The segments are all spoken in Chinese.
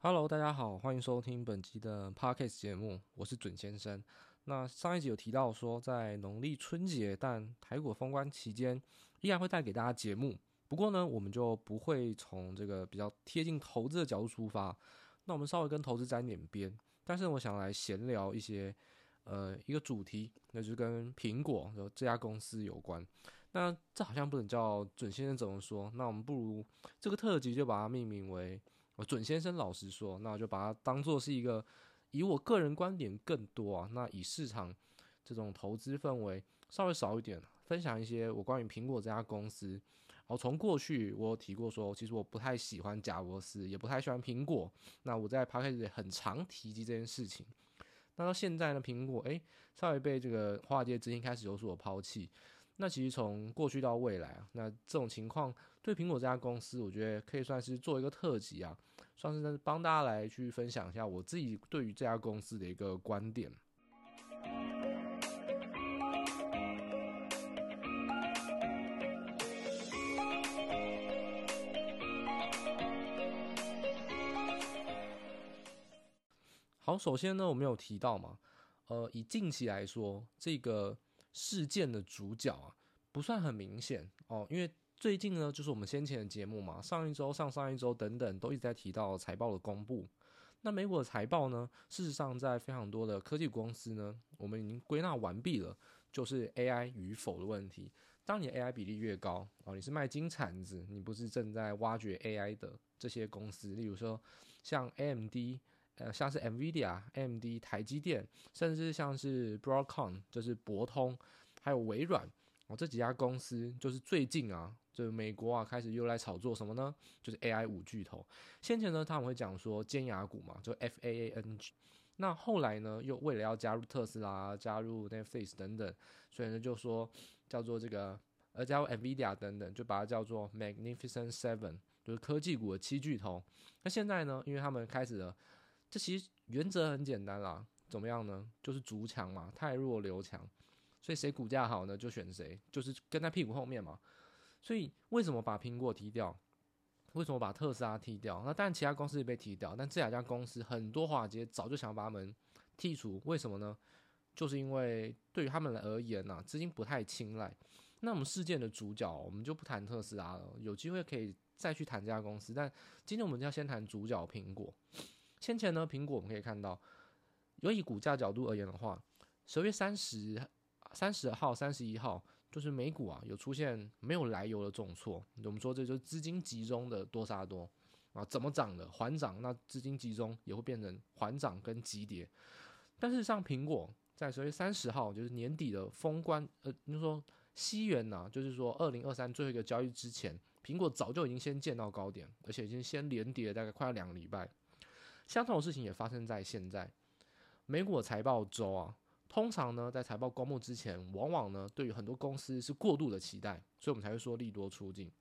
Hello，大家好，欢迎收听本集的 Podcast 节目，我是准先生。那上一集有提到说，在农历春节但台股封关期间，依然会带给大家节目。不过呢，我们就不会从这个比较贴近投资的角度出发，那我们稍微跟投资沾点边。但是我想来闲聊一些，呃，一个主题，那就是跟苹果这家公司有关。那这好像不能叫准先生怎么说？那我们不如这个特辑就把它命名为。我准先生老实说，那我就把它当做是一个以我个人观点更多啊，那以市场这种投资氛围稍微少一点，分享一些我关于苹果这家公司。然后从过去我有提过说，其实我不太喜欢贾伯斯，也不太喜欢苹果。那我在 podcast 里很常提及这件事情。那到现在呢，苹果诶稍微被这个华尔街资金开始有所抛弃。那其实从过去到未来啊，那这种情况对苹果这家公司，我觉得可以算是做一个特辑啊，算是帮大家来去分享一下我自己对于这家公司的一个观点。好，首先呢，我们有提到嘛，呃，以近期来说，这个。事件的主角啊，不算很明显哦，因为最近呢，就是我们先前的节目嘛，上一周、上上一周等等，都一直在提到财报的公布。那美股的财报呢，事实上在非常多的科技公司呢，我们已经归纳完毕了，就是 AI 与否的问题。当你的 AI 比例越高哦，你是卖金铲子，你不是正在挖掘 AI 的这些公司，例如说像 AMD。呃，像是 NVIDIA、AMD、台积电，甚至像是 Broadcom，就是博通，还有微软哦，这几家公司就是最近啊，就美国啊开始又来炒作什么呢？就是 AI 五巨头。先前呢，他们会讲说尖牙股嘛，就 FAANG。那后来呢，又为了要加入特斯拉、加入 Netflix 等等，所以呢就说叫做这个，呃，加入 NVIDIA 等等，就把它叫做 Magnificent Seven，就是科技股的七巨头。那现在呢，因为他们开始了。这其实原则很简单啦，怎么样呢？就是逐强嘛，太弱留强，所以谁股价好呢，就选谁，就是跟在屁股后面嘛。所以为什么把苹果踢掉？为什么把特斯拉踢掉？那当然其他公司也被踢掉，但这两家公司很多华尔街早就想把他们剔除。为什么呢？就是因为对于他们而言呢、啊，资金不太青睐。那我们事件的主角，我们就不谈特斯拉了，有机会可以再去谈这家公司。但今天我们就要先谈主角苹果。先前呢，苹果我们可以看到，由以股价角度而言的话，十月三十、三十号、三十一号，就是美股啊有出现没有来由的重挫。我们说这就是资金集中的多杀多啊，怎么涨的缓涨，那资金集中也会变成缓涨跟急跌。但是像苹果在十月三十号，就是年底的封关，呃，你说西元呐，就是说二零二三最后一个交易之前，苹果早就已经先见到高点，而且已经先连跌了大概快要两个礼拜。相同的事情也发生在现在，美股财报周啊，通常呢，在财报公布之前，往往呢，对于很多公司是过度的期待，所以我们才会说利多出尽。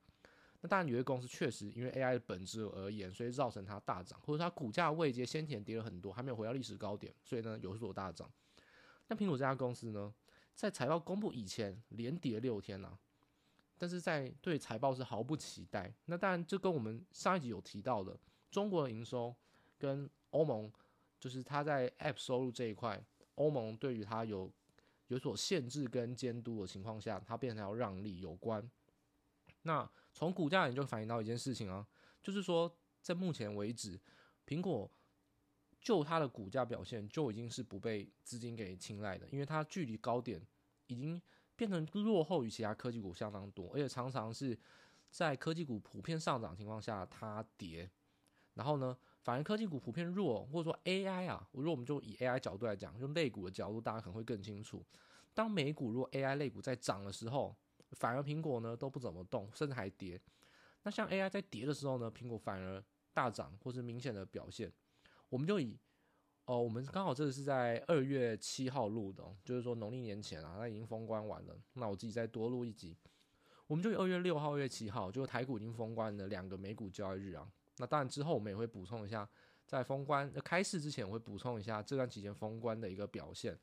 那当然，有些公司确实因为 AI 的本质而言，所以造成它大涨，或者它股价位阶先前跌了很多，还没有回到历史高点，所以呢有所大涨。那苹果这家公司呢，在财报公布以前连跌六天呐、啊，但是在对财报是毫不期待。那当然，这跟我们上一集有提到的中国的营收。跟欧盟，就是它在 App 收入这一块，欧盟对于它有有所限制跟监督的情况下，它变成要让利有关。那从股价也就反映到一件事情啊，就是说在目前为止，苹果就它的股价表现就已经是不被资金给青睐的，因为它距离高点已经变成落后于其他科技股相当多，而且常常是在科技股普遍上涨情况下它跌。然后呢，反而科技股普遍弱，或者说 AI 啊，如果我们就以 AI 角度来讲，用类股的角度，大家可能会更清楚。当美股如果 AI 类股在涨的时候，反而苹果呢都不怎么动，甚至还跌。那像 AI 在跌的时候呢，苹果反而大涨，或是明显的表现。我们就以哦，我们刚好这个是在二月七号录的，就是说农历年前啊，那已经封关完了。那我自己再多录一集，我们就以二月六号、二月七号，就台股已经封关的两个美股交易日啊。那当然之后我们也会补充一下，在封关开市之前，我会补充一下这段期间封关的一个表现。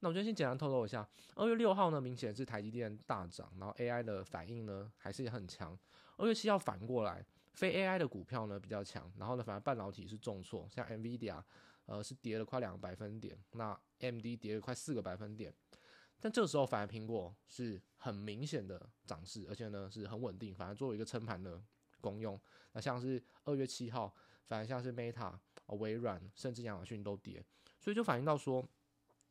那我就先简单透露一下，二月六号呢，明显是台积电大涨，然后 AI 的反应呢还是很强。二月七号反过来，非 AI 的股票呢比较强，然后呢，反而半导体是重挫，像 NVIDIA，呃，是跌了快两个百分点，那 MD 跌了快四个百分点，但这个时候反而苹果是很明显的涨势，而且呢是很稳定，反而作为一个撑盘的公用。那像是二月七号，反而像是 Meta、微软，甚至亚马逊都跌，所以就反映到说，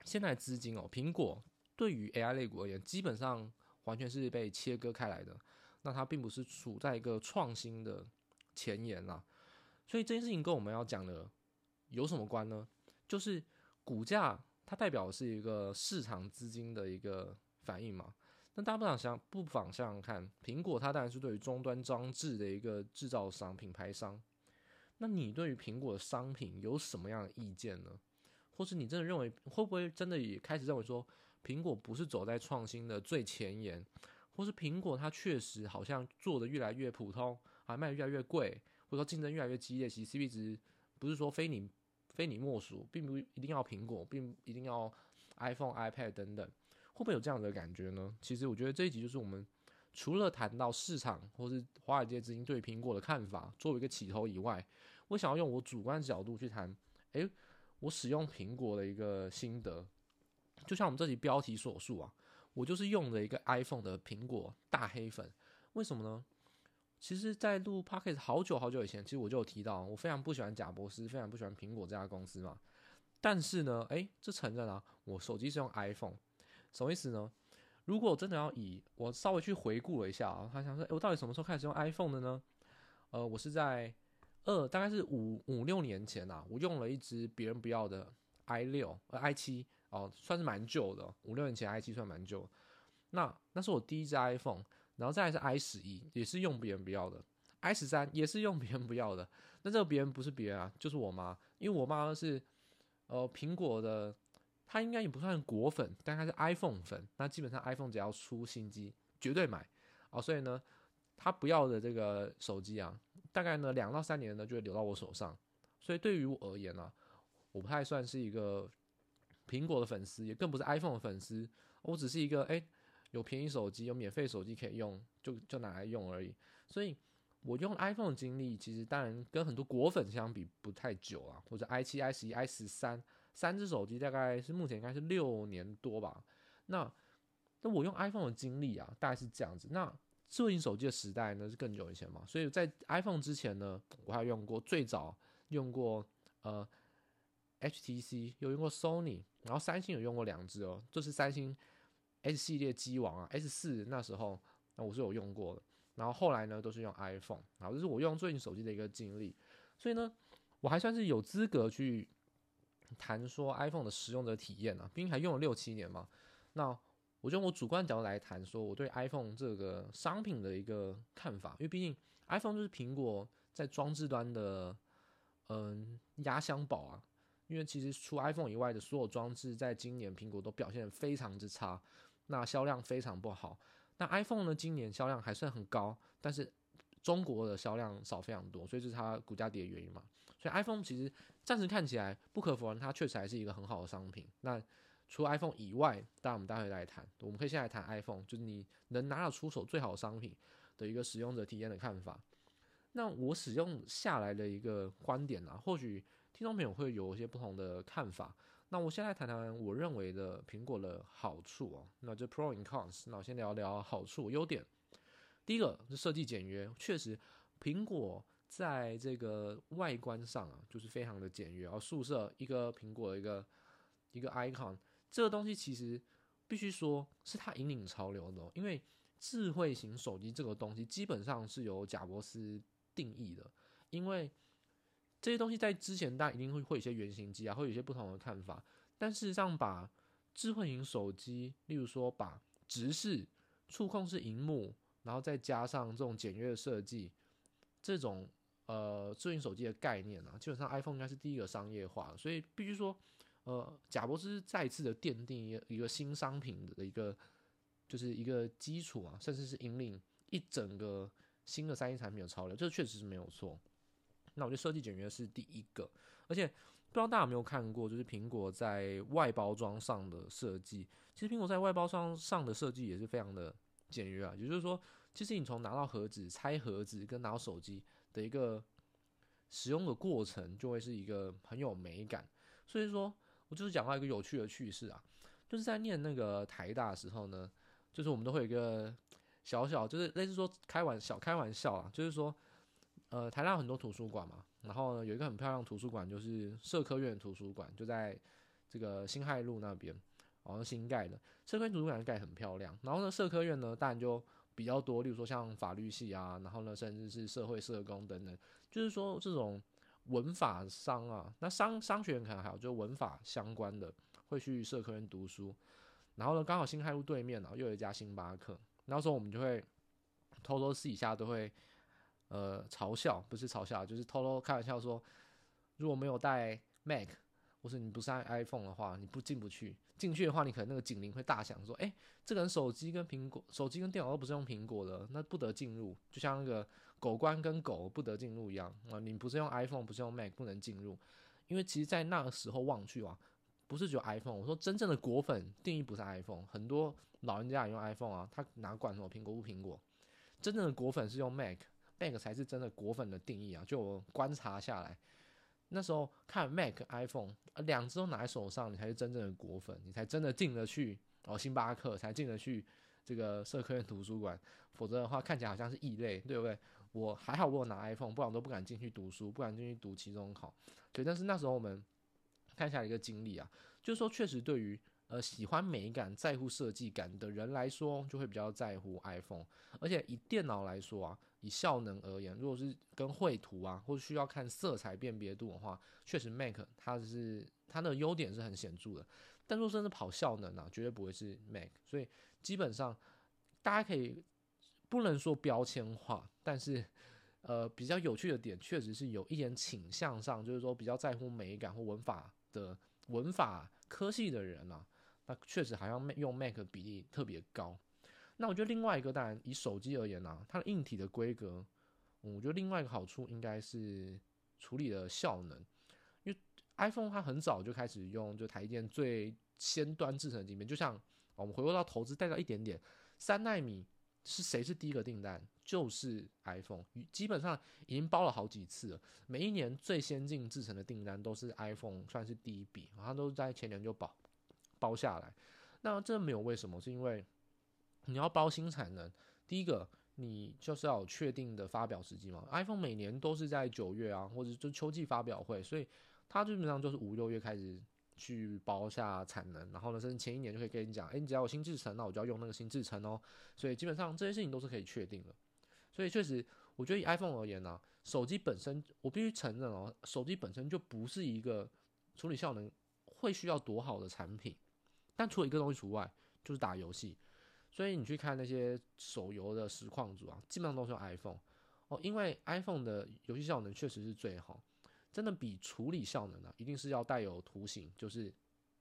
现在资金哦，苹果对于 AI 类股而言，基本上完全是被切割开来的，那它并不是处在一个创新的。前沿啦，所以这件事情跟我们要讲的有什么关呢？就是股价它代表的是一个市场资金的一个反应嘛。那大家不想想，不妨想想看，苹果它当然是对于终端装置的一个制造商、品牌商。那你对于苹果的商品有什么样的意见呢？或是你真的认为，会不会真的也开始认为说，苹果不是走在创新的最前沿，或是苹果它确实好像做的越来越普通？还卖得越来越贵，或者说竞争越来越激烈，其实 CP 值不是说非你非你莫属，并不一定要苹果，并一定要 iPhone、iPad 等等，会不会有这样的感觉呢？其实我觉得这一集就是我们除了谈到市场或是华尔街资金对苹果的看法作为一个起头以外，我想要用我主观角度去谈，诶，我使用苹果的一个心得，就像我们这集标题所述啊，我就是用了一个 iPhone 的苹果大黑粉，为什么呢？其实，在录 Podcast 好久好久以前，其实我就有提到，我非常不喜欢贾博士，非常不喜欢苹果这家公司嘛。但是呢，诶，这承认啊，我手机是用 iPhone，什么意思呢？如果我真的要以我稍微去回顾了一下啊，他想说，我到底什么时候开始用 iPhone 的呢？呃，我是在二，大概是五五六年前啊，我用了一支别人不要的 i 六呃 i 七哦，算是蛮旧的，五六年前 i 七算蛮旧。那那是我第一支 iPhone。然后再是 i 十一，也是用别人不要的；i 十三也是用别人不要的。那这个别人不是别人啊，就是我妈，因为我妈是呃苹果的，她应该也不算果粉，但她是 iPhone 粉。那基本上 iPhone 只要出新机，绝对买哦。所以呢，她不要的这个手机啊，大概呢两到三年呢就会留到我手上。所以对于我而言呢、啊，我不太算是一个苹果的粉丝，也更不是 iPhone 的粉丝。我只是一个哎。诶有便宜手机，有免费手机可以用，就就拿来用而已。所以，我用 iPhone 的经历，其实当然跟很多果粉相比不太久啊。或者 i 七、i 十一、i 十三三只手机，大概是目前应该是六年多吧。那那我用 iPhone 的经历啊，大概是这样子。那智慧型手机的时代呢，是更久以前嘛。所以在 iPhone 之前呢，我还用过最早用过呃 HTC，有用过 Sony，然后三星有用过两只哦，这是三星。S 系列机王啊，S 四那时候那我是有用过的，然后后来呢都是用 iPhone，然后这是我用最近手机的一个经历，所以呢我还算是有资格去谈说 iPhone 的使用的体验啊，毕竟还用了六七年嘛，那我就用我主观角度来谈说我对 iPhone 这个商品的一个看法，因为毕竟 iPhone 就是苹果在装置端的嗯压箱宝啊，因为其实除 iPhone 以外的所有装置在今年苹果都表现非常之差。那销量非常不好。那 iPhone 呢？今年销量还算很高，但是中国的销量少非常多，所以这是它股价跌的原因嘛。所以 iPhone 其实暂时看起来不可否认，它确实还是一个很好的商品。那除 iPhone 以外，当然我们待会来谈，我们可以先来谈 iPhone，就是你能拿得出手最好的商品的一个使用者体验的看法。那我使用下来的一个观点啊，或许听众朋友会有一些不同的看法。那我先来谈谈我认为的苹果的好处哦，那就 Pro and Cons。那我先聊聊好处、优点。第一个是设计简约，确实，苹果在这个外观上啊，就是非常的简约。然后素色一个苹果的一个一个 icon，这个东西其实必须说是它引领潮流的哦，因为智慧型手机这个东西基本上是由贾伯斯定义的，因为。这些东西在之前，大家一定会会有一些原型机啊，会有一些不同的看法。但事实上，把智慧型手机，例如说把直视、触控式荧幕，然后再加上这种简约的设计，这种呃智能手机的概念啊，基本上 iPhone 应该是第一个商业化。所以必须说，呃，贾伯斯再次的奠定一个一个新商品的一个就是一个基础啊，甚至是引领一整个新的三 C 产品的潮流，这确实是没有错。那我觉得设计简约是第一个，而且不知道大家有没有看过，就是苹果在外包装上的设计。其实苹果在外包装上的设计也是非常的简约啊，也就是说，其实你从拿到盒子、拆盒子跟拿到手机的一个使用的过程，就会是一个很有美感。所以说，我就是讲到一个有趣的趣事啊，就是在念那个台大的时候呢，就是我们都会有一个小小，就是类似说开玩笑，开玩笑啊，就是说，呃，台大有很多图书馆嘛，然后呢，有一个很漂亮图书馆，就是社科院图书馆，就在这个辛亥路那边，好像新盖的。社科院图书馆盖很漂亮，然后呢，社科院呢，当然就比较多，例如说像法律系啊，然后呢，甚至是社会社工等等，就是说这种。文法商啊，那商商学院可能还有，就文法相关的会去社科院读书，然后呢，刚好新开路对面啊，又有一家星巴克，那时候我们就会偷偷私底下都会呃嘲笑，不是嘲笑，就是偷偷开玩笑说，如果没有带 Mac，或是你不是 iPhone 的话，你不进不去，进去的话，你可能那个警铃会大响，说，哎、这个人手机跟苹果，手机跟电脑都不是用苹果的，那不得进入，就像那个。狗官跟狗不得进入一样啊！你不是用 iPhone，不是用 Mac，不能进入。因为其实，在那个时候望去啊，不是只有 iPhone。我说真正的果粉定义不是 iPhone，很多老人家也用 iPhone 啊，他哪管什么苹果不苹果？真正的果粉是用 Mac，Mac 才是真的果粉的定义啊！就我观察下来，那时候看 Mac、iPhone 两只都拿在手上，你才是真正的果粉，你才真的进得去哦，星巴克才进得去这个社科院图书馆，否则的话看起来好像是异类，对不对？我还好，我有拿 iPhone，不然我都不敢进去读书，不敢进去读期中考。对，但是那时候我们看下一个经历啊，就是说确实对于呃喜欢美感、在乎设计感的人来说，就会比较在乎 iPhone。而且以电脑来说啊，以效能而言，如果是跟绘图啊，或者需要看色彩辨别度的话，确实 Mac 它是它的优点是很显著的。但若真是跑效能啊，绝对不会是 Mac。所以基本上大家可以。不能说标签化，但是，呃，比较有趣的点，确实是有一点倾向上，就是说比较在乎美感或文法的文法科系的人啊，那确实好像用 Mac 比例特别高。那我觉得另外一个，当然以手机而言呢、它的硬体的规格，我觉得另外一个好处应该是处理的效能，因为 iPhone 它很早就开始用就台积电最先端制成的晶片，就像我们回过到投资带到一点点三奈米。是谁是第一个订单？就是 iPhone，基本上已经包了好几次了。每一年最先进制成的订单都是 iPhone，算是第一笔，它都在前年就包包下来。那这没有为什么？是因为你要包新产能，第一个你就是要有确定的发表时机嘛。iPhone 每年都是在九月啊，或者就秋季发表会，所以它基本上就是五六月开始。去包下产能，然后呢，甚至前一年就可以跟你讲，诶，你只要有新制程，那我就要用那个新制程哦。所以基本上这些事情都是可以确定的。所以确实，我觉得以 iPhone 而言呢、啊，手机本身，我必须承认哦，手机本身就不是一个处理效能会需要多好的产品。但除了一个东西除外，就是打游戏。所以你去看那些手游的实况组啊，基本上都是用 iPhone 哦，因为 iPhone 的游戏效能确实是最好。真的比处理效能、啊，一定是要带有图形，就是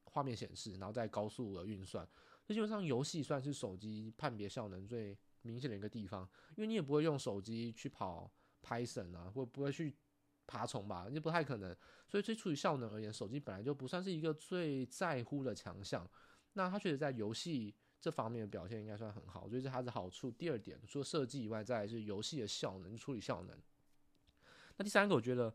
画面显示，然后再高速的运算。那基本上游戏算是手机判别效能最明显的一个地方，因为你也不会用手机去跑 Python 啊，或不会去爬虫吧，也不太可能。所以，对处理效能而言，手机本来就不算是一个最在乎的强项。那它确实在游戏这方面的表现应该算很好，所以这是它的好处。第二点，除了设计以外，再来是游戏的效能，处理效能。那第三个，我觉得。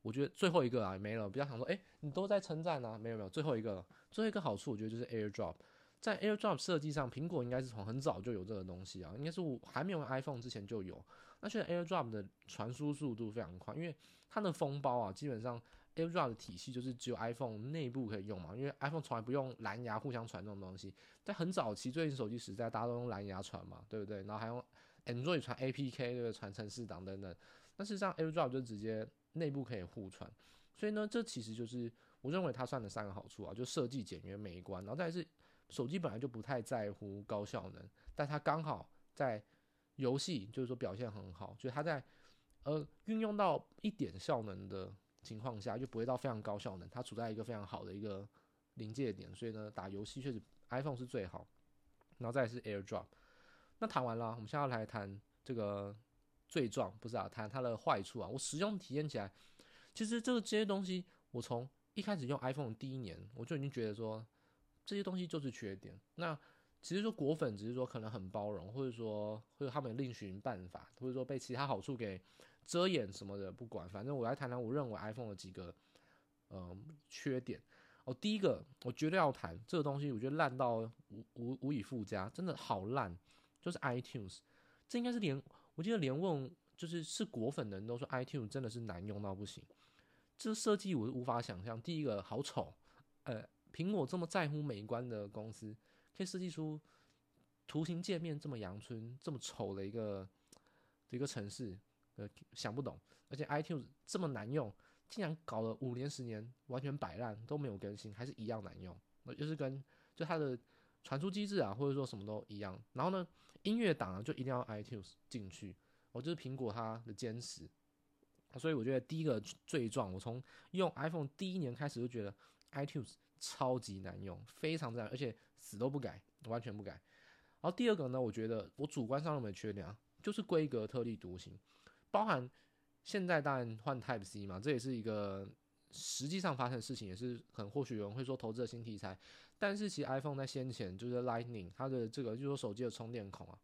我觉得最后一个啊没了，比较想说，哎、你都在称赞啊，没有没有，最后一个，最后一个好处，我觉得就是 AirDrop，在 AirDrop 设计上，苹果应该是从很早就有这个东西啊，应该是我还没有 iPhone 之前就有。那现在 AirDrop 的传输速度非常快，因为它的封包啊，基本上 AirDrop 的体系就是只有 iPhone 内部可以用嘛，因为 iPhone 从来不用蓝牙互相传这种东西，在很早期最近手机时代，大家都用蓝牙传嘛，对不对？然后还用 Android 传 APK，对不对？传程式档等等，但事实上 AirDrop 就直接。内部可以互传，所以呢，这其实就是我认为它算的三个好处啊，就设计简约美观，然后再是手机本来就不太在乎高效能，但它刚好在游戏就是说表现很好，就是它在呃运用到一点效能的情况下，就不会到非常高效能，它处在一个非常好的一个临界点，所以呢，打游戏确实 iPhone 是最好，然后再是 AirDrop。那谈完了，我们现在来谈这个。罪状不是啊，谈它的坏处啊。我使用体验起来，其实这个这些东西，我从一开始用 iPhone 第一年，我就已经觉得说这些东西就是缺点。那其实说果粉只是说可能很包容，或者说或者他们另寻办法，或者说被其他好处给遮掩什么的不管，反正我来谈谈我认为 iPhone 的几个嗯、缺点。哦，第一个我绝对要谈这个东西，我觉得烂到无无无以复加，真的好烂，就是 iTunes，这应该是连我记得连问就是是果粉的人都说 iTunes 真的是难用到不行，这设计我是无法想象。第一个好丑，呃，苹果这么在乎美观的公司，可以设计出图形界面这么阳春、这么丑的一个一个城市，呃，想不懂。而且 iTunes 这么难用。竟然搞了五年十年，完全摆烂都没有更新，还是一样难用。那就是跟就它的传输机制啊，或者说什么都一样。然后呢，音乐档啊就一定要 iTunes 进去，我就是苹果它的坚持。所以我觉得第一个罪状，我从用 iPhone 第一年开始就觉得 iTunes 超级难用，非常难，而且死都不改，完全不改。然后第二个呢，我觉得我主观上认为缺点啊，就是规格特立独行，包含。现在当然换 Type C 嘛，这也是一个实际上发生的事情，也是很或许有人会说投资的新题材。但是其实 iPhone 在先前就是 Lightning 它的这个就是说手机的充电孔啊，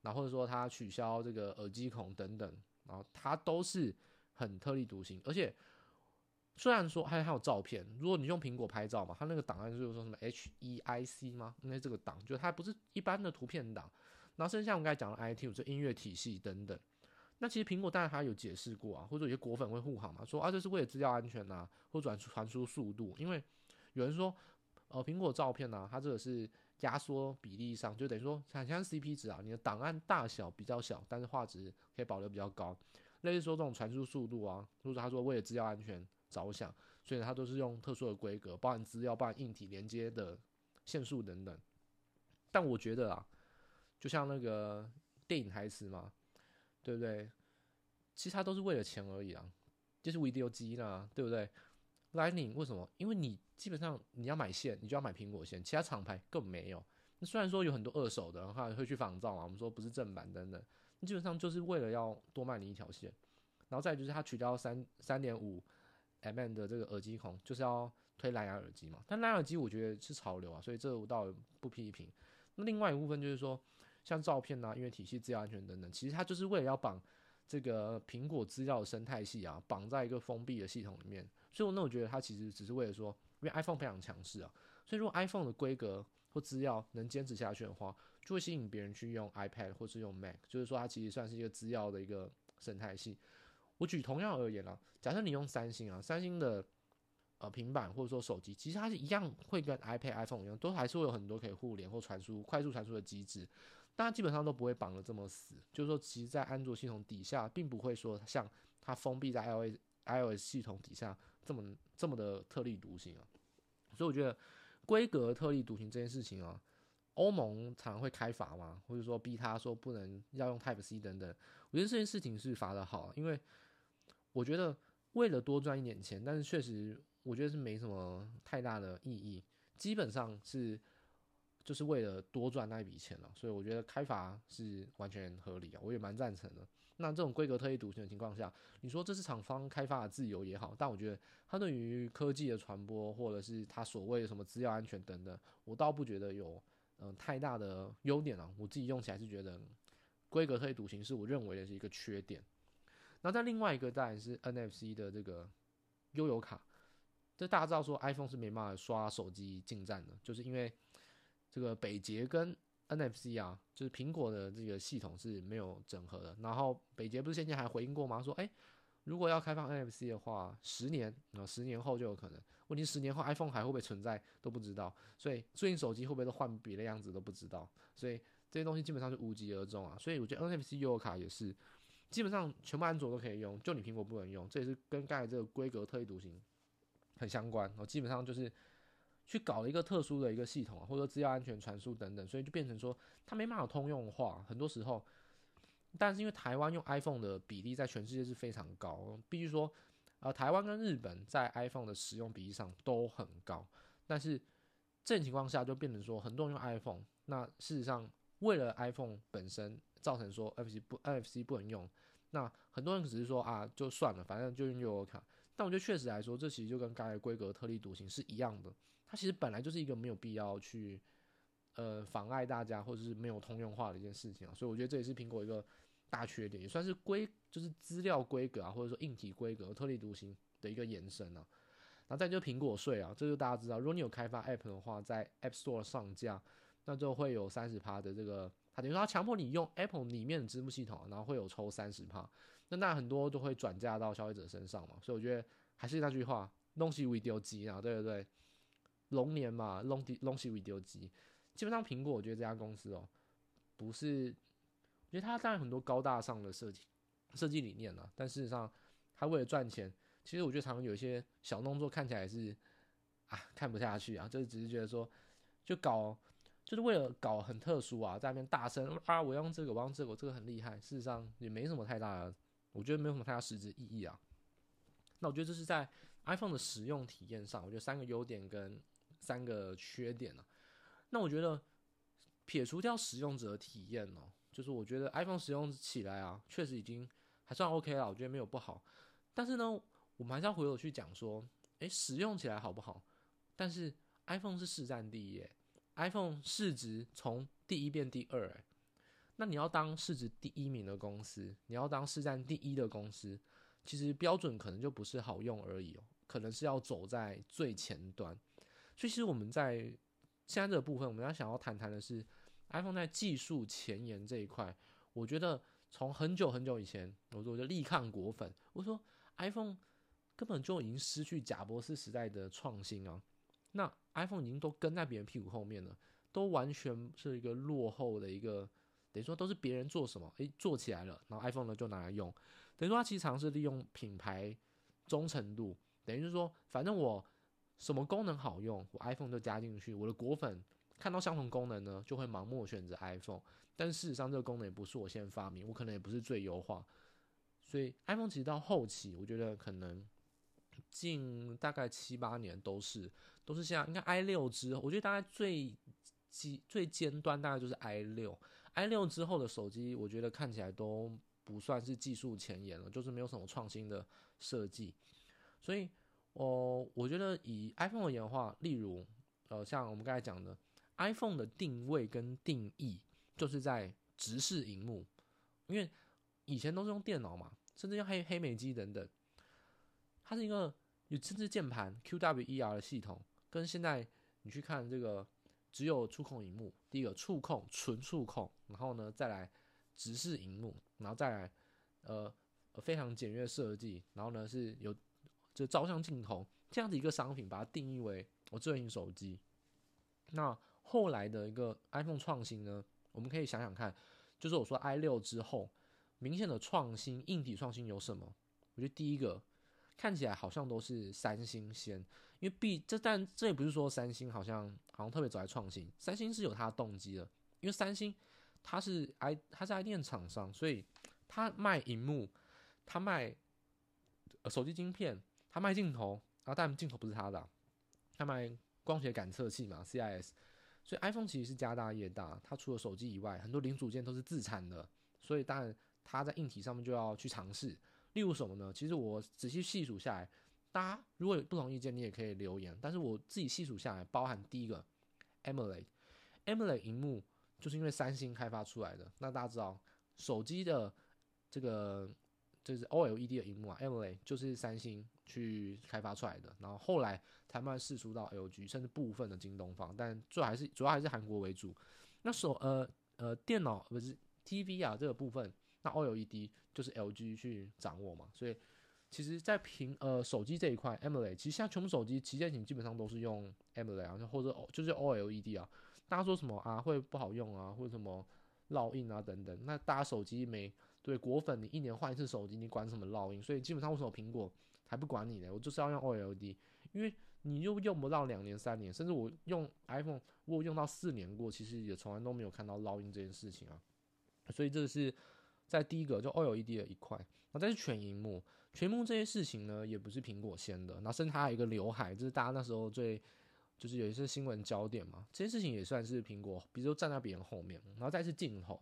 然后或者说它取消这个耳机孔等等，然后它都是很特立独行。而且虽然说还还有照片，如果你用苹果拍照嘛，它那个档案就是说什么 HEIC 吗？因为这个档就它不是一般的图片档。然后剩下我们刚才讲的 iTunes 就音乐体系等等。那其实苹果当然它有解释过啊，或者有些果粉会护航嘛，说啊这是为了资料安全呐、啊，或转传输速度，因为有人说，呃苹果照片呢、它这个是压缩比例上，就等于说很像 CP 值啊，你的档案大小比较小，但是画质可以保留比较高，类似说这种传输速度啊，或者他说为了资料安全着想，所以它都是用特殊的规格，包含资料、包含硬体连接的线速等等。但我觉得啊，就像那个电影台词嘛。对不对？其实它都是为了钱而已啊，就是 video 机啦，对不对？Lightning 为什么？因为你基本上你要买线，你就要买苹果线，其他厂牌更没有。那虽然说有很多二手的，然后会去仿造嘛，我们说不是正版等等，基本上就是为了要多卖你一条线。然后再就是它取掉三三点五 mm 的这个耳机孔，就是要推蓝牙耳机嘛。但蓝牙耳机我觉得是潮流啊，所以这我倒不批评。那另外一部分就是说。像照片啊、音乐体系、资料安全等等，其实它就是为了要绑这个苹果资料的生态系啊，绑在一个封闭的系统里面。所以，我那我觉得它其实只是为了说，因为 iPhone 非常强势啊，所以如果 iPhone 的规格或资料能坚持下去的话，就会吸引别人去用 iPad 或是用 Mac。就是说，它其实算是一个资料的一个生态系。我举同样而言啊，假设你用三星啊，三星的呃平板或者说手机，其实它是一样会跟 iPad、iPhone 一样，都还是会有很多可以互联或传输、快速传输的机制。大家基本上都不会绑得这么死，就是说，其实，在安卓系统底下，并不会说像它封闭在 iOS iOS 系统底下这么这么的特立独行啊。所以我觉得规格特立独行这件事情啊，欧盟常常会开罚嘛，或者说逼他说不能要用 Type C 等等。我觉得这件事情是罚得好，因为我觉得为了多赚一点钱，但是确实我觉得是没什么太大的意义，基本上是。就是为了多赚那一笔钱了，所以我觉得开罚是完全合理啊，我也蛮赞成的。那这种规格特异独行的情况下，你说这是厂方开发的自由也好，但我觉得它对于科技的传播，或者是它所谓的什么资料安全等等，我倒不觉得有嗯、太大的优点啊。我自己用起来是觉得规格特异独行是我认为的是一个缺点。那在另外一个当然是 NFC 的这个悠游卡，这大家知道说 iPhone 是没办法刷手机进站的，就是因为。这个北捷跟 NFC 啊，就是苹果的这个系统是没有整合的。然后北捷不是先前还回应过吗？说，哎，如果要开放 NFC 的话，十年啊，十年后就有可能。问题十年后 iPhone 还会不会存在都不知道，所以最近手机会不会都换别的样子都不知道。所以这些东西基本上是无疾而终啊。所以我觉得 NFC 优卡也是，基本上全部安卓都可以用，就你苹果不能用。这也是跟刚才这个规格特立独行很相关。我基本上就是。去搞一个特殊的一个系统，或者资料安全传输等等，所以就变成说它没办法通用化。很多时候，但是因为台湾用 iPhone 的比例在全世界是非常高，必须说，呃，台湾跟日本在 iPhone 的使用比例上都很高。但是这种情况下就变成说，很多人用 iPhone，那事实上为了 iPhone 本身造成说 FC 不，FC 不能用，那很多人只是说啊，就算了，反正就用悠游卡。但我觉得确实来说，这其实就跟刚才规格特立独行是一样的。它其实本来就是一个没有必要去，呃，妨碍大家或者是没有通用化的一件事情啊，所以我觉得这也是苹果一个大缺点，也算是规就是资料规格啊，或者说硬体规格特立独行的一个延伸啊。然后再就苹果税啊，这就大家知道，如果你有开发 App 的话，在 App Store 上架，那就会有三十趴的这个，它等于说它强迫你用 Apple 里面的支付系统，然后会有抽三十趴。那那很多都会转嫁到消费者身上嘛，所以我觉得还是那句话，东西会丢机啊，对不对？龙年嘛，龙东西会丢机。基本上苹果，我觉得这家公司哦、不是，我觉得它当然很多高大上的设计设计理念啊，但事实上，它为了赚钱，其实我觉得常常有一些小动作看起来是啊看不下去啊，就是只是觉得说，就搞就是为了搞很特殊啊，在那边大声啊，我用这个，我用这个，这个很厉害，事实上也没什么太大的。我觉得没有什么太大实质意义啊。那我觉得这是在 iPhone 的使用体验上，我觉得三个优点跟三个缺点呢、那我觉得撇除掉使用者体验哦，就是我觉得 iPhone 使用起来啊，确实已经还算 OK 了，我觉得没有不好。但是呢，我们还是要回头去讲说，诶，使用起来好不好？但是 iPhone 是市占第一，iPhone 市值从第一变第二，诶。那你要当市值第一名的公司，你要当市占第一的公司，其实标准可能就不是好用而已哦，可能是要走在最前端。所以其实我们在现在这个部分，我们要想要谈谈的是 iPhone 在技术前沿这一块。我觉得从很久很久以前，我说我就力抗果粉，我说 iPhone 根本就已经失去贾伯斯时代的创新啊。那 iPhone 已经都跟在别人屁股后面了，都完全是一个落后的一个。等于说都是别人做什么，诶、做起来了，然后 iPhone 呢就拿来用。等于说它其实尝试利用品牌忠诚度，等于是说，反正我什么功能好用，我 iPhone 就加进去。我的果粉看到相同功能呢，就会盲目选择 iPhone。但事实上，这个功能也不是我先发明，我可能也不是最优化。所以 iPhone 其实到后期，我觉得可能近大概七八年都是都是像应该 i 六之后，我觉得大概最基最尖端大概就是 i 六。i 六之后的手机，我觉得看起来都不算是技术前沿了，就是没有什么创新的设计。所以，哦我觉得以 iPhone 而言的话，例如，呃，像我们刚才讲的，iPhone 的定位跟定义，就是在直视荧幕，因为以前都是用电脑嘛，甚至用黑黑莓机等等，它是一个有甚至键盘 QWER 的系统，跟现在你去看这个。只有触控荧幕，第一个触控纯触控，然后呢再来直视荧幕，然后再来呃非常简约设计，然后呢是有就照相镜头这样子一个商品，把它定义为我智能手机。那后来的一个 iPhone 创新呢，我们可以想想看，就是我说 i 六之后明显的创新，硬体创新有什么？我觉得第一个看起来好像都是三星先。因为 B 这，但这也不是说三星好像好像特别走在创新，三星是有它的动机的。因为三星它是 i 它是 IDM 厂商，所以它卖荧幕，它卖手机晶片，他卖镜头，然后但镜头不是他的，他卖光学感测器嘛，CIS。所以 iPhone 其实是家大业大，它除了手机以外，很多零组件都是自产的，所以当然它在硬体上面就要去尝试。例如什么呢？其实我仔细细数下来。大家如果有不同意见，你也可以留言。但是我自己细数下来，包含第一个 AMOLED，AMOLED 荧幕就是因为三星开发出来的。那大家知道，手机的这个就是 OLED 的荧幕啊，M L A 就是三星去开发出来的。然后后来才慢慢释出到 LG，甚至部分的京东方，但最后还是主要还是韩国为主。那手呃呃电脑不是 TV 啊这个部分，那 OLED 就是 LG 去掌握嘛，所以。其实，在屏呃手机这一块，AMOLED 其实现在全部手机旗舰型基本上都是用 AMOLED 啊，或者就是 OLED 啊。大家说什么啊会不好用啊，或者什么烙印啊等等。那大家手机没对果粉，你一年换一次手机，你管什么烙印？所以基本上为什么苹果还不管你呢？我就是要用 OLED，因为你又用不到两年三年，甚至我用 iPhone 我用到四年过，其实也从来都没有看到烙印这件事情啊。所以这是在第一个就 OLED 的一块，那再是全萤幕。全幕这些事情呢，也不是苹果先的。然后甚至它还有一个刘海，就是大家那时候最就是有一些新闻焦点嘛。这些事情也算是苹果，比如说站在别人后面。然后再是镜头，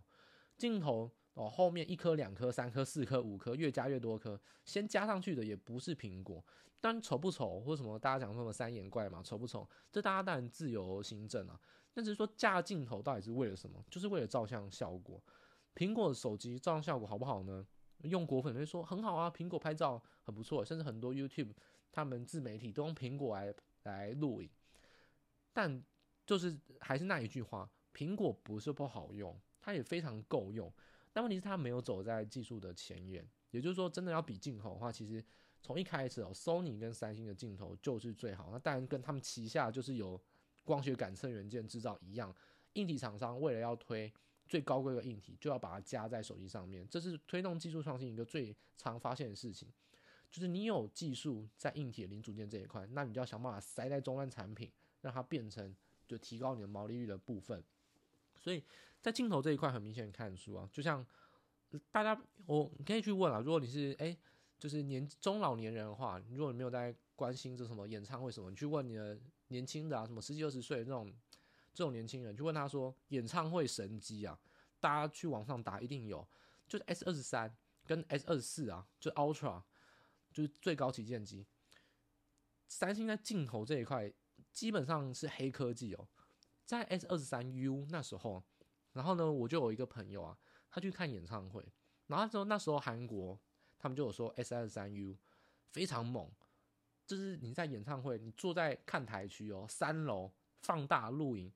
镜头哦，后面一颗、两颗、三颗、四颗、五颗，越加越多颗，先加上去的也不是苹果。但丑不丑，或什么大家讲什么三眼怪嘛，丑不丑？这大家当然自由心证啊。但只是说架镜头到底是为了什么？就是为了照相效果。苹果手机照相效果好不好呢？用果粉会说很好啊，苹果拍照很不错，甚至很多 YouTube 他们自媒体都用苹果来来录影。但就是还是那一句话，苹果不是不好用，它也非常够用。但问题是它没有走在技术的前沿，也就是说，真的要比镜头的话，其实从一开始哦，Sony 跟三星的镜头就是最好。那当然跟他们旗下就是有光学感测元件制造一样，硬体厂商为了要推最高规格硬体，就要把它加在手机上面。这是推动技术创新一个最常发现的事情，就是你有技术在硬体的零组件这一块，那你就要想办法塞在终端产品，让它变成就提高你的毛利率的部分。所以在镜头这一块很明显看书啊，就像大家我你可以去问啊，如果你是诶、欸，就是年中老年人的话，如果你没有在关心这什么演唱会什么，你去问你的年轻的啊，什么十几二十岁的那种这种年轻人，去问他说演唱会神机啊，大家去网上打一定有，就是 S 二十三跟 S 二十四啊，就 Ultra 就是最高旗舰机，三星在镜头这一块基本上是黑科技哦。在 S 二十三 U 那时候，然后呢，我就有一个朋友啊，他去看演唱会，然后他说那时候韩国他们就有说 S 二十三 U 非常猛，就是你在演唱会，你坐在看台区哦，三楼放大录影，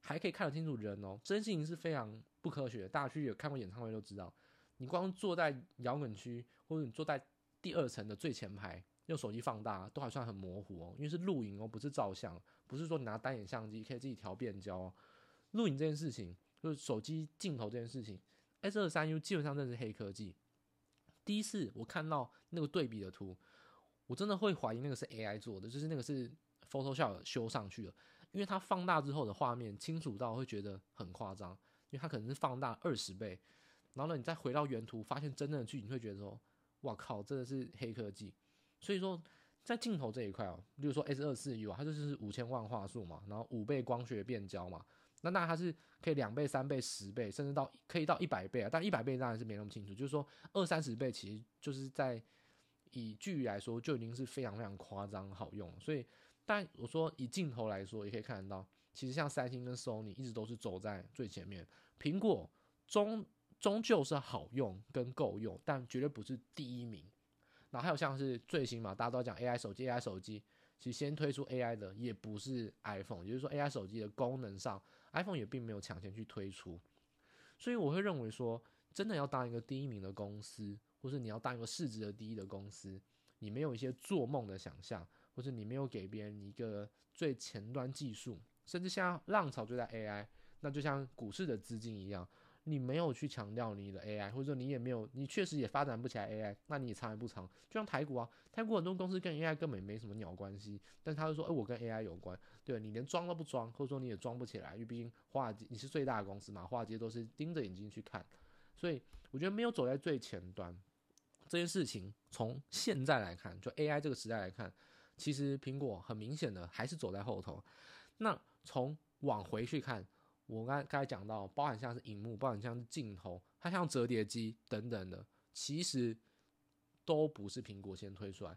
还可以看得清楚人哦，这件事情是非常不科学。大家去有看过演唱会都知道，你光坐在摇滚区，或者你坐在第二层的最前排。用手机放大都还算很模糊哦，因为是录影哦，不是照相，不是说你拿单眼相机可以自己调变焦哦。录影这件事情，就是手机镜头这件事情，S 二三 U 基本上真是黑科技。第一次我看到那个对比的图，我真的会怀疑那个是 AI 做的，就是那个是 Photoshop 修上去的，因为它放大之后的画面清楚到会觉得很夸张，因为它可能是放大二十倍，然后呢，你再回到原图发现真正的距离，你会觉得说，哇靠，真的是黑科技。所以说，在镜头这一块哦，比如说 S 二四 U 啊，它就是五千万画素嘛，然后五倍光学变焦嘛，那那它是可以两倍、三倍、十倍，甚至到可以到一百倍啊。但一百倍当然是没那么清楚，就是说二三十倍其实就是在以距离来说就已经是非常非常夸张好用。所以，但我说以镜头来说，也可以看得到，其实像三星跟 Sony 一直都是走在最前面，苹果终终究是好用跟够用，但绝对不是第一名。然后还有像是最新嘛，大家都讲 AI 手机，AI 手机其实先推出 AI 的也不是 iPhone，也就是说 AI 手机的功能上，iPhone 也并没有抢先去推出。所以我会认为说，真的要当一个第一名的公司，或是你要当一个市值的第一的公司，你没有一些做梦的想象，或者你没有给别人一个最前端技术，甚至像浪潮就在 AI，那就像股市的资金一样。你没有去强调你的 AI，或者说你也没有，你确实也发展不起来 AI，那你也长也不长。就像台股啊，台股很多公司跟 AI 根本没什么鸟关系，但是他就说，哎、我跟 AI 有关，对，你连装都不装，或者说你也装不起来，因为毕竟华尔街你是最大的公司嘛，华尔街都是盯着眼睛去看，所以我觉得没有走在最前端这件事情，从现在来看，就 AI 这个时代来看，其实苹果很明显的还是走在后头。那从往回去看。我刚刚才讲到，包含像是荧幕，包含像是镜头，它像折叠机等等的，其实都不是苹果先推出来。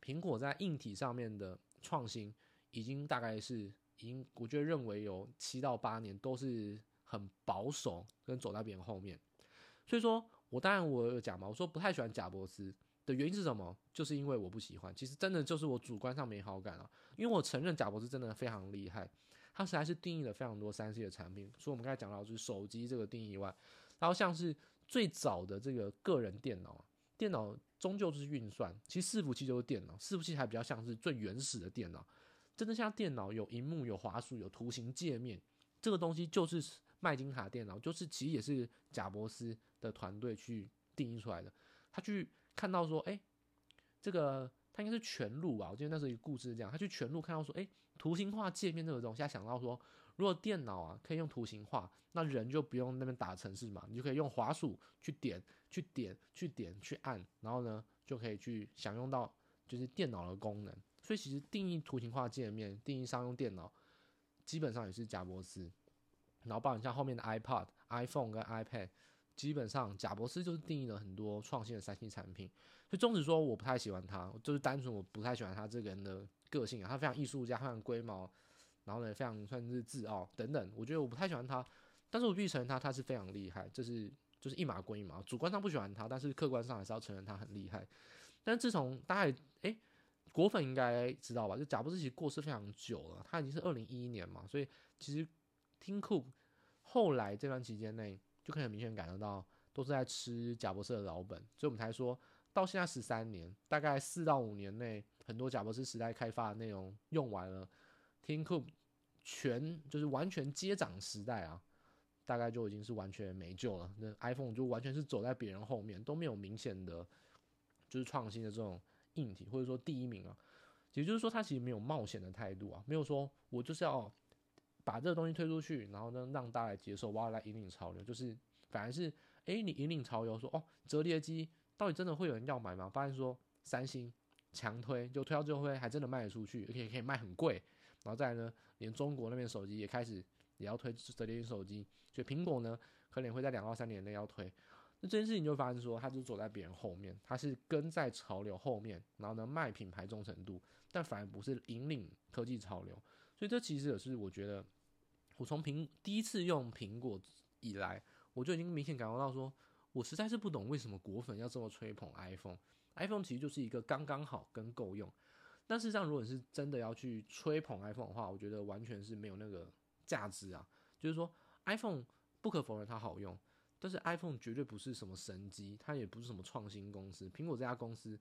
苹果在硬体上面的创新，已经大概是已经，我觉得认为有七到八年都是很保守，跟走在别人后面。所以说我当然我有讲嘛，我说不太喜欢贾伯斯的原因是什么？就是因为我不喜欢。其实真的就是我主观上没好感啊，因为我承认贾伯斯真的非常厉害。它实在是定义了非常多三 C 的产品，所以我们刚才讲到就是手机这个定义以外，然后像是最早的这个个人电脑，电脑终究是运算，其实伺服器就是电脑，伺服器还比较像是最原始的电脑，真的像电脑有萤幕、有滑鼠、有图形界面，这个东西就是麦金塔电脑，就是其实也是贾伯斯的团队去定义出来的，他去看到说，哎，这个。他应该是全录啊，我记得那时候一个故事是这样，他去全录看到说，诶，图形化界面这个东西，他想到说，如果电脑啊可以用图形化，那人就不用那边打程式嘛，你就可以用滑鼠去点、去点、去点、去按，然后呢就可以去享用到就是电脑的功能。所以其实定义图形化界面、定义商用电脑，基本上也是贾伯斯，然后包括像后面的 iPod、iPhone 跟 iPad。基本上，贾伯斯就是定义了很多创新的三 C 产品。所以，纵使说我不太喜欢他，就是单纯我不太喜欢他这个人的个性啊，他非常艺术家，非常龟毛，然后呢，非常算是自傲等等。我觉得我不太喜欢他，但是我必须承认他，他是非常厉害，这是就是一码归一码，主观上不喜欢他，但是客观上还是要承认他很厉害。但是自从大家哎、果粉应该知道吧？就贾布斯其实过世非常久了，他已经是二零一一年嘛，所以其实 Tim Cook 后来这段期间内，就可以很明显感受到都是在吃贾布斯的老本，所以我们才说到现在十三年，大概四到五年内，很多贾伯斯时代开发的内容用完了，Tim Cook 全就是完全接掌时代啊，大概就已经是完全没救了。那 iPhone 就完全是走在别人后面，都没有明显的。就是创新的这种硬体，或者说第一名啊，也就是说他其实没有冒险的态度啊，没有说我就是要把这个东西推出去，然后呢让大家来接受，我要来引领潮流，就是反而是哎、你引领潮流说哦折叠机到底真的会有人要买吗？发现说三星强推，就推到最后会还真的卖得出去，而且可以卖很贵，然后再来呢连中国那边手机也开始也要推折叠屏手机，所以苹果呢可能也会在两到三年内要推。那这件事情就发生说，他就走在别人后面，他是跟在潮流后面，然后呢卖品牌忠诚度，但反而不是引领科技潮流。所以这其实也是我觉得，我从苹第一次用苹果以来，我就已经明显感受到说，我实在是不懂为什么果粉要这么吹捧 iPhone。iPhone 其实就是一个刚刚好跟够用。但事实上，如果你是真的要去吹捧 iPhone 的话，我觉得完全是没有那个价值啊。就是说，iPhone 不可否认它好用。但是 iPhone 绝对不是什么神机，它也不是什么创新公司。苹果这家公司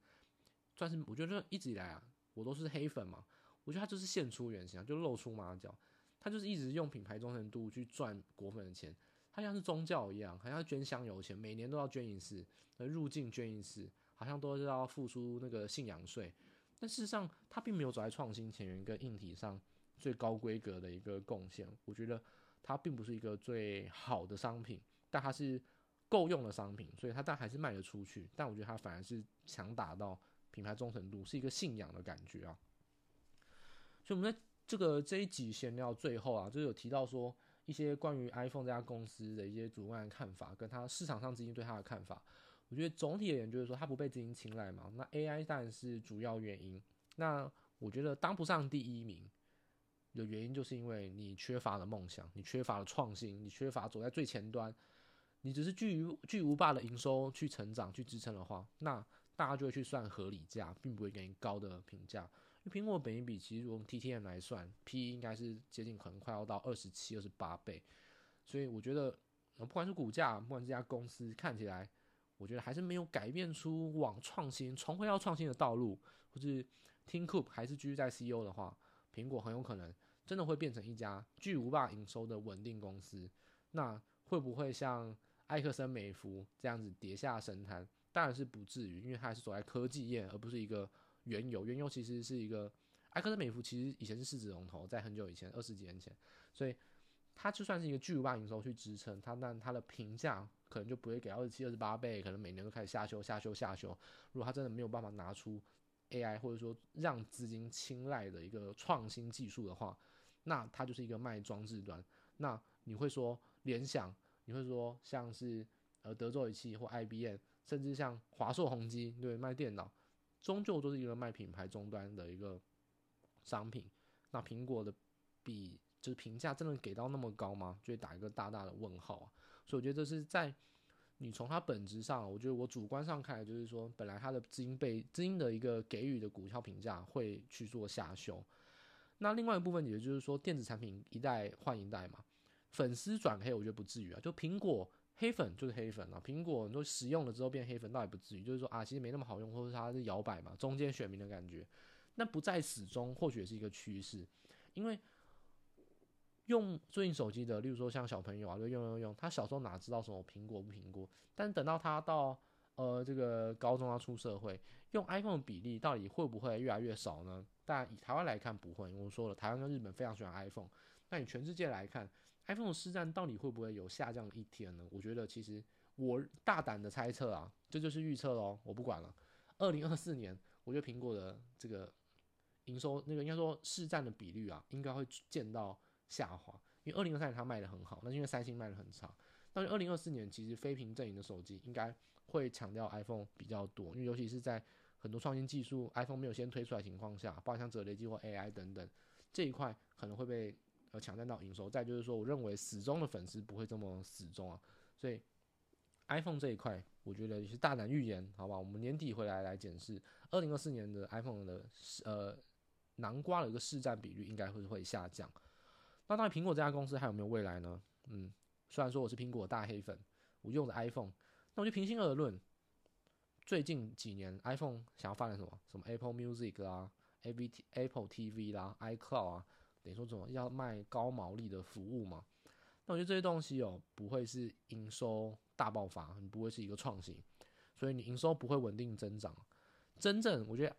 算是我觉得一直以来啊，我都是黑粉嘛。我觉得它就是现出原形啊，就露出马脚。它就是一直用品牌忠诚度去赚果粉的钱，它像是宗教一样，好像捐香油钱，每年都要捐一次，入境捐一次，好像都是要付出那个信仰税。但事实上，它并没有走在创新前沿跟硬体上最高规格的一个贡献。我觉得它并不是一个最好的商品。但它是够用的商品，所以它但还是卖得出去。但我觉得它反而是强打到品牌忠诚度，是一个信仰的感觉啊。所以我们在这个这一集闲聊最后啊，就有提到说一些关于 iPhone 这家公司的一些主观的看法，跟它市场上资金对它的看法。我觉得总体而言就是说它不被资金青睐嘛。那 AI 当然是主要原因。那我觉得当不上第一名。的原因就是因为你缺乏了梦想，你缺乏了创新，你缺乏走在最前端，你只是巨巨无霸的营收去成长去支撑的话，那大家就会去算合理价，并不会给你高的评价。苹果本益比其实用 TTM 来算，P 应该是接近可能快要到二十七、二十八倍，所以我觉得，不管是股价，不管这家公司看起来，我觉得还是没有改变出往创新、重回到创新的道路，或是 Tim Cook 还是继续在 CEO 的话，苹果很有可能。真的会变成一家巨无霸营收的稳定公司，那会不会像埃克森美孚这样子跌下神坛？当然是不至于，因为它还是走在科技业，而不是一个原油。原油其实是一个艾克森美孚，其实以前是市值龙头，在很久以前，二十几年前，所以它就算是一个巨无霸营收去支撑它，但它的评价可能就不会给二十七、二十八倍，可能每年都开始下修、下修、下修。如果它真的没有办法拿出 AI 或者说让资金青睐的一个创新技术的话，那它就是一个卖装置端，那你会说联想，你会说像是呃德州仪器或 IBM，甚至像华硕、宏基，对，卖电脑，终究都是一个卖品牌终端的一个商品。那苹果的比就是评价真的给到那么高吗？就会打一个大大的问号啊！所以我觉得这是在你从它本质上，我觉得我主观上看来就是说，本来它的资金被资金的一个给予的股票评价会去做下修。那另外一部分，也就是说，电子产品一代换一代嘛，粉丝转黑，我觉得不至于啊。就苹果黑粉就是黑粉啊，苹果你说使用了之后变黑粉，倒也不至于。就是说啊，其实没那么好用，或者它是摇摆嘛，中间选民的感觉。那不在始终，或许是一个趋势。因为用最近手机的，例如说像小朋友啊，就用用用，他小时候哪知道什么苹果不苹果？但等到他到呃这个高中要出社会，用 iPhone 的比例到底会不会越来越少呢？但以台湾来看不会，因为我说了，台湾跟日本非常喜欢 iPhone。那你全世界来看，iPhone 的市占到底会不会有下降的一天呢？我觉得其实我大胆的猜测啊，这就，是预测喽，我不管了。二零二四年，我觉得苹果的这个营收那个应该说市占的比率啊，应该会见到下滑。因为二零二三年它卖得很好，那是因为三星卖得很差。但是二零二四年其实非屏阵营的手机应该会强调 iPhone 比较多，因为尤其是在很多创新技术，iPhone 没有先推出来的情况下，包括像折叠机或 AI 等等这一块，可能会被呃抢占到营收。再就是说，我认为死忠的粉丝不会这么死忠啊，所以 iPhone 这一块，我觉得也是大胆预言，好吧？我们年底回来来检视二零二四年的 iPhone 的呃南瓜的一个市占比率，应该会会下降。那当然，苹果这家公司还有没有未来呢？嗯，虽然说我是苹果大黑粉，我用的 iPhone，那我就平心而论，最近几年 iPhone 想要发展什么？什么 Apple Music 啦，Apple TV 啦，iCloud 啊，等于说怎么要卖高毛利的服务嘛？那我觉得这些东西哦，不会是营收大爆发，你不会是一个创新，所以你营收不会稳定增长。真正我觉得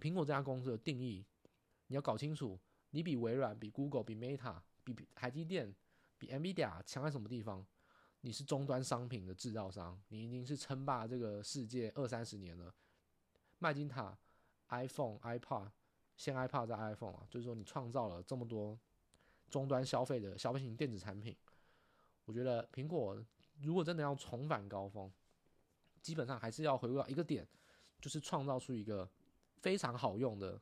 苹果这家公司的定义，你要搞清楚。你比微软、比 Google、比 Meta、比台积电、比 NVIDIA 强在什么地方？你是终端商品的制造商，你已经是称霸这个世界二三十年了。麦金塔、iPhone、iPad，先 iPad 再 iPhone 啊，就是说你创造了这么多终端消费的消费型电子产品。我觉得苹果如果真的要重返高峰，基本上还是要回归到一个点，就是创造出一个非常好用的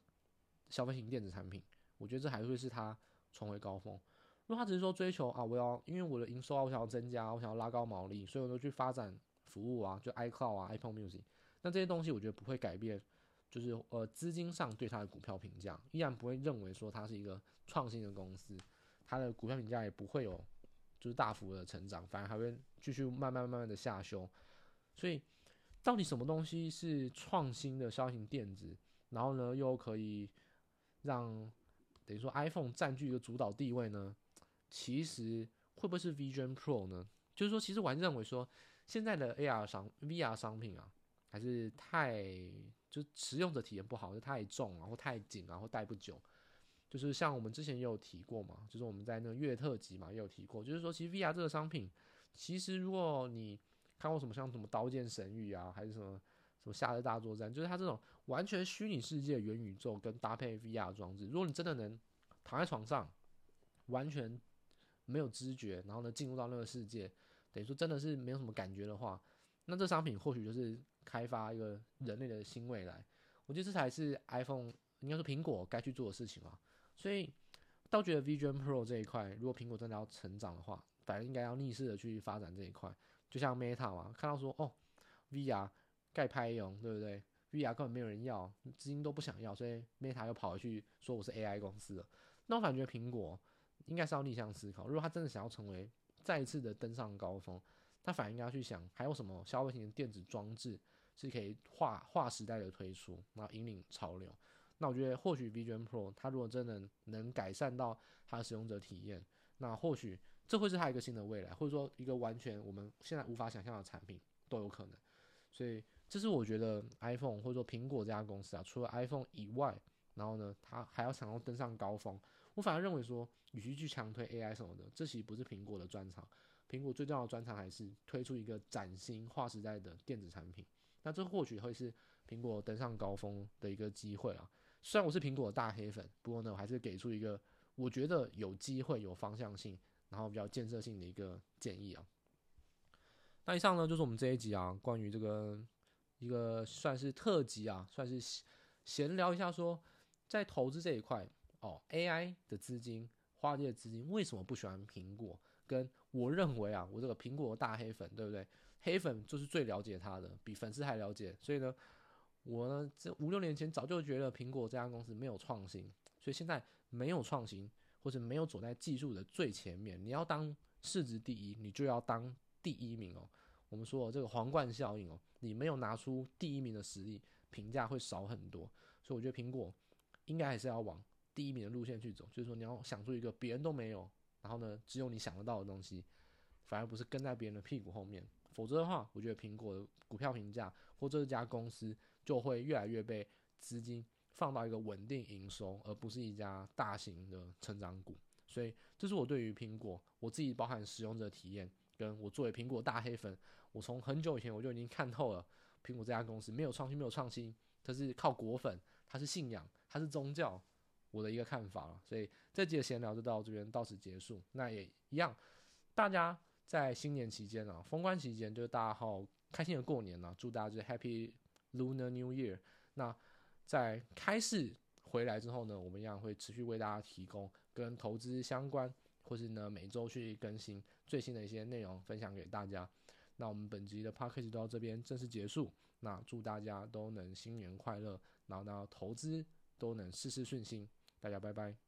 消费型电子产品。我觉得这还会是它重回高峰。如果他只是说追求啊，我要因为我的营收啊，我想要增加，我想要拉高毛利，所以我就去发展服务啊，就 iCloud 啊，Apple Music。那这些东西我觉得不会改变，就是呃资金上对它的股票评价，依然不会认为说它是一个创新的公司，它的股票评价也不会有就是大幅的成长，反而还会继续慢慢慢慢的下修。所以到底什么东西是创新的消型电子，然后呢又可以让等于说 iPhone 占据一个主导地位呢，其实会不会是 Vision Pro 呢？就是说，其实我还认为说，现在的 AR 商 VR 商品啊，还是太就使用者体验不好，就太重啊，或太紧啊，或戴不久。就是像我们之前也有提过嘛，就是我们在那个月特辑嘛也有提过，就是说，其实 VR 这个商品，其实如果你看过什么像什么刀剑神域啊，还是什么。什么夏日大作战，就是它这种完全虚拟世界元宇宙跟搭配 VR 装置。如果你真的能躺在床上，完全没有知觉，然后呢进入到那个世界，等于说真的是没有什么感觉的话，那这商品或许就是开发一个人类的新未来。我觉得这才是 iPhone 应该说苹果该去做的事情嘛。所以倒觉得 Vision Pro 这一块，如果苹果真的要成长的话，反而应该要逆势的去发展这一块。就像 Meta 嘛，看到说哦 VR。盖拍用，对不对？VR 根本没有人要，资金都不想要，所以 Meta 又跑回去说我是 AI 公司了。那我感觉苹果应该是要逆向思考，如果他真的想要成为再一次的登上高峰，他反而应该要去想还有什么消费型的电子装置是可以划划时代的推出，然后引领潮流。那我觉得或许 VGM Pro 它如果真的能改善到它的使用者体验，那或许这会是它一个新的未来，或者说一个完全我们现在无法想象的产品都有可能。所以。这是我觉得 iPhone 或者说苹果这家公司啊，除了 iPhone 以外，然后呢，它还要想要登上高峰。我反而认为说，与其去强推 AI 什么的，这其实不是苹果的专长。苹果最重要的专长还是推出一个崭新划时代的电子产品。那这或许会是苹果登上高峰的一个机会啊。虽然我是苹果的大黑粉，不过呢，我还是给出一个我觉得有机会、有方向性，然后比较建设性的一个建议啊。那以上呢，就是我们这一集啊，关于这个。一个算是特辑啊，算是闲聊一下说，在投资这一块哦，AI 的资金，华尔街的资金为什么不喜欢苹果？跟我认为啊，我这个苹果大黑粉，对不对？黑粉就是最了解他的，比粉丝还了解。所以呢，我呢这五六年前早就觉得苹果这家公司没有创新，所以现在没有创新，或者没有走在技术的最前面。你要当市值第一，你就要当第一名哦。我们说这个皇冠效应哦，你没有拿出第一名的实力，评价会少很多。所以我觉得苹果应该还是要往第一名的路线去走，就是说你要想出一个别人都没有，然后呢只有你想得到的东西，反而不是跟在别人的屁股后面。否则的话，我觉得苹果的股票评价或这家公司就会越来越被资金放到一个稳定营收，而不是一家大型的成长股。所以这是我对于苹果我自己包含使用者体验。跟我作为苹果大黑粉，我从很久以前我就已经看透了苹果这家公司没有创新，没有创新，它是靠果粉，它是信仰，它是宗教，我的一个看法了。所以这集的闲聊就到这边到此结束。那也一样，大家在新年期间啊，封关期间，就是大家好开心的过年啊，祝大家就是 Happy Lunar New Year。那在开市回来之后呢，我们一样会持续为大家提供跟投资相关。或是呢，每周去更新最新的一些内容，分享给大家。那我们本集的 podcast 就到这边正式结束。那祝大家都能新年快乐，然后呢，投资都能事事顺心。大家拜拜。